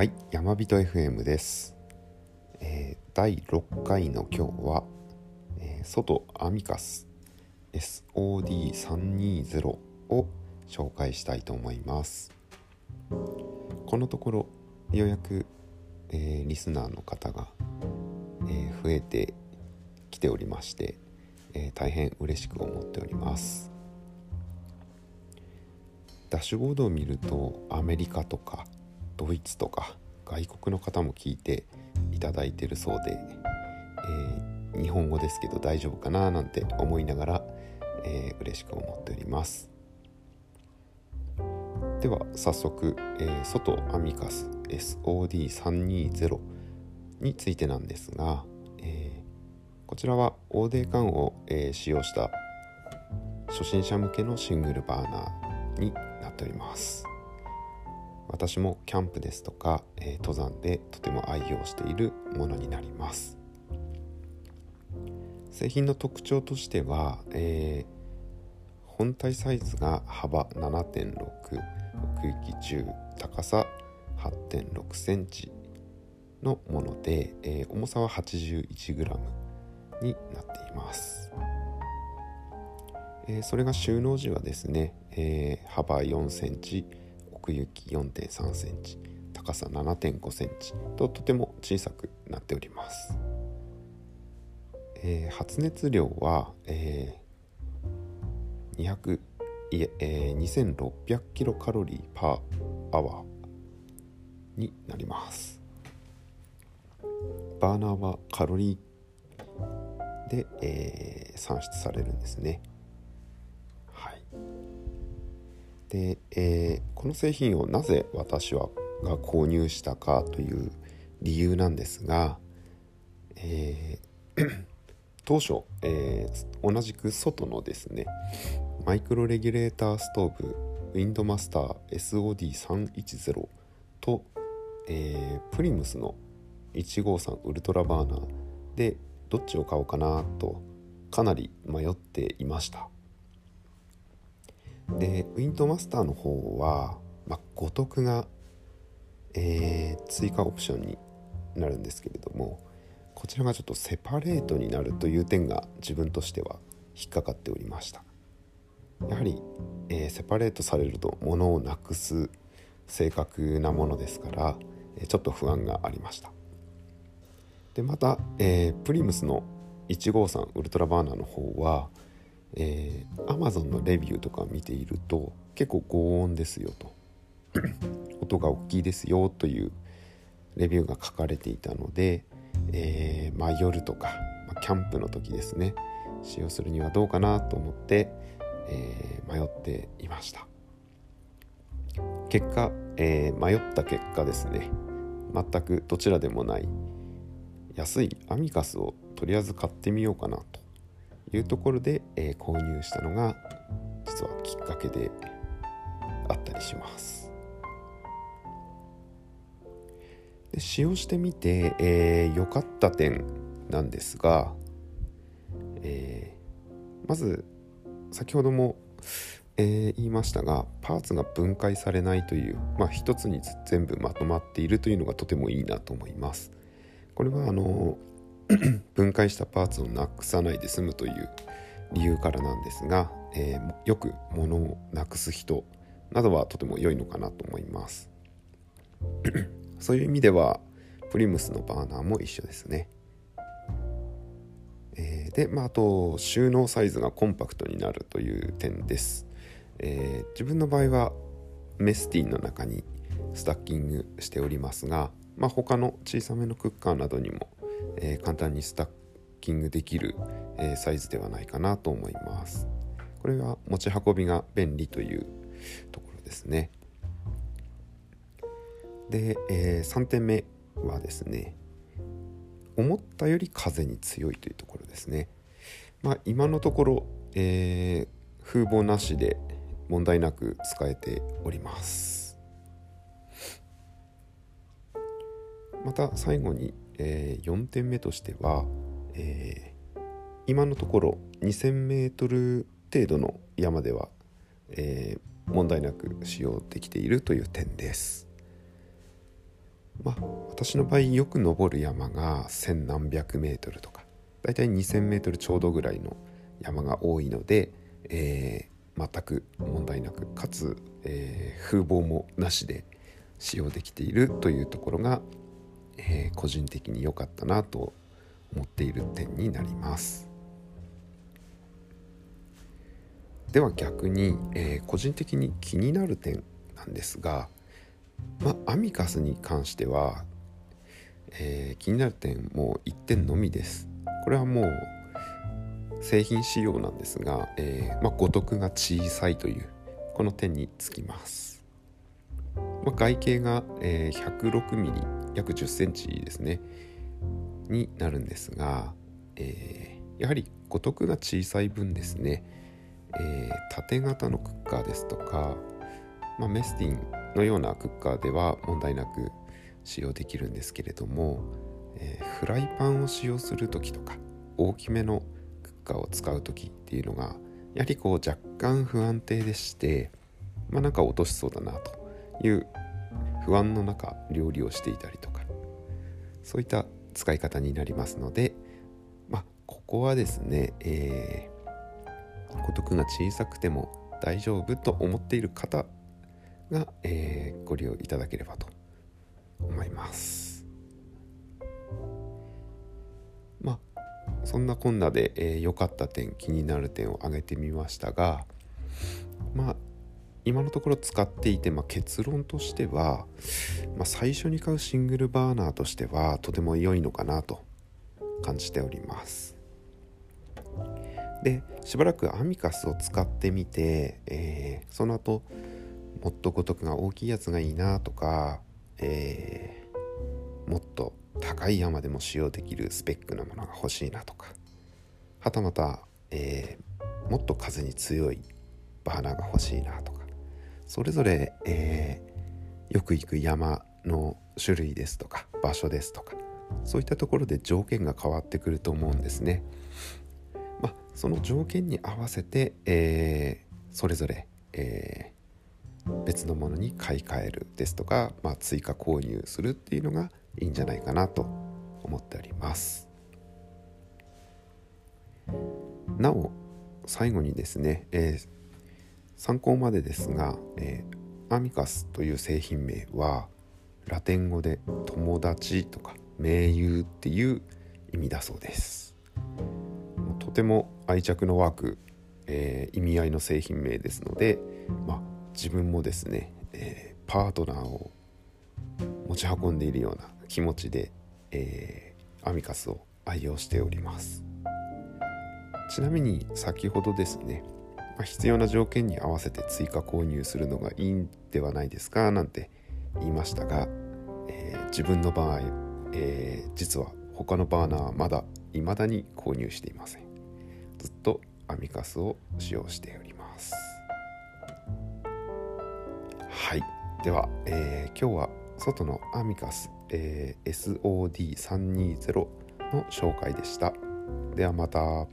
はい、山人 FM です。えー第6回の今日は、えー、外アミカス SOD320 を紹介したいと思います。このところようやく、えーリスナーの方が、えー増えてきておりまして、えー大変嬉しく思っております。ダッシュボードを見るとアメリカとかドイツとか外国の方も聞いていただいてるそうで、えー日本語ですけど大丈夫かななんて思いながら、えー嬉しく思っております。では早速、えー外アミカス SOD320 についてなんですが、えーこちらは OD 缶を、えー使用した初心者向けのシングルバーナーになっております。私もキャンプですとか、えー登山でとても愛用しているものになります。製品の特徴としては、えー本体サイズが幅7.6奥行き10高さ8.6センチのもので、えー重さは 81g になっています。えーそれが収納時はですね、えー幅4センチ奥行き4.3センチ高さ7.5センチととても小さくなっております、えー発熱量は、えー200いええー2600キロカロリーパーアワーになります。バーナーはカロリーで、えー算出されるんですね。で、えーこの製品をなぜ私はが購入したかという理由なんですが、えー 当初、えー同じく外のですねマイクロレギュレーターストーブウィンドマスター SOD310 と、えープリムスの153ウルトラバーナーでどっちを買おうかなとかなり迷っていました。でウィンドマスターの方は、まあ、五徳が、えー追加オプションになるんですけれどもこちらがちょっとセパレートになるという点が自分としては引っかかっておりました。やはり、えーセパレートされると物をなくす正確なものですから、えーちょっと不安がありました。でまた、えープリムスの153ウルトラバーナーの方は、えー、Amazon のレビューとか見ていると結構高音ですよと。音が大きいですよというレビューが書かれていたので、えーまあ、夜とか、まあキャンプの時ですね。使用するにはどうかなと思って、えー迷っていました。結果、えー迷った結果ですね。全くどちらでもない安いアミカスをとりあえず買ってみようかなと。いうところで、えー購入したのが実はきっかけであったりします。で使用してみて良、えーかった点なんですが、えーまず先ほども、えー言いましたがパーツが分解されないという、まあ、一つに全部まとまっているというのがとてもいいなと思います。これはあの 分解したパーツをなくさないで済むという理由からなんですが、えーよく物をなくす人などはとても良いのかなと思います。そういう意味ではプリムスのバーナーも一緒ですね、えーで、まあ、あと収納サイズがコンパクトになるという点です、えー自分の場合はメスティンの中にスタッキングしておりますが、まあ、他の小さめのクッカーなどにも、えー簡単にスタッキングできる、えーサイズではないかなと思います。これは持ち運びが便利というところですね。で、え3点目はですね思ったより風に強いというところですね。まあ今のところ、えー風防なしで問題なく使えております。また最後に、え4点目としては、えー今のところ 2000m 程度の山では、えー問題なく使用できているという点です。まあ私の場合よく登る山が千何百メートルとかだいたい2,000メートルちょうどぐらいの山が多いので、えー、全く問題なくかつ、えー、風防もなしで使用できているというところが、えー、個人的に良かったなと思っている点になります。では逆に、えー、個人的に気になる点なんですが、ま、アミカスに関しては、えー、気になる点も1点のみです。これはもう製品仕様なんですが、えーまあ、五徳が小さいというこの点につきます。ま、外径が、えー、106ミリ約10センチですね。になるんですが、えー、やはり五徳が小さい分ですね。えー、縦型のクッカーですとか、まあ、メスティンのようなクッカーでは問題なく使用できるんですけれども、えー、フライパンを使用する時とか大きめのクッカーを使う時っていうのがやはりこう若干不安定でしてまあなんか落としそうだなという不安の中料理をしていたりとかそういった使い方になりますのでまあここはですね、えー孤独が小さくても大丈夫と思っている方が、えー、ご利用いただければと思います。まあそんなこんなで良、えー、かった点気になる点を挙げてみましたがまあ今のところ使っていて、まあ、結論としては、まあ、最初に買うシングルバーナーとしてはとても良いのかなと感じております。でしばらくアミカスを使ってみて、えー、その後もっとごとくが大きいやつがいいなとか、えー、もっと高い山でも使用できるスペックなものが欲しいなとかはたまた、えー、もっと風に強いバーナーが欲しいなとかそれぞれ、えー、よく行く山の種類ですとか場所ですとかそういったところで条件が変わってくると思うんですね。まあその条件に合わせて、えー、それぞれ、えー、別のものに買い替えるですとか、まあ、追加購入するっていうのがいいんじゃないかなと思っておりますなお最後にですね、えー、参考までですが、えー、アミカスという製品名はラテン語で友達とか盟友っていう意味だそうです。とても愛着の湧く、えー、意味合いの製品名ですので、まあ、自分もですね、えー、パートナーを持ち運んでいるような気持ちで、えー、アミカスを愛用しております。ちなみに先ほどですね、まあ、必要な条件に合わせて追加購入するのがいいんではないですか？なんて言いましたが、えー、自分の場合、えー、実は他のバーナーはまだ未だに購入していません。ずっとアミカスを使用しております。はい。では、えー、今日は外のアミカス、えー、SOD320 の紹介でした。ではまた。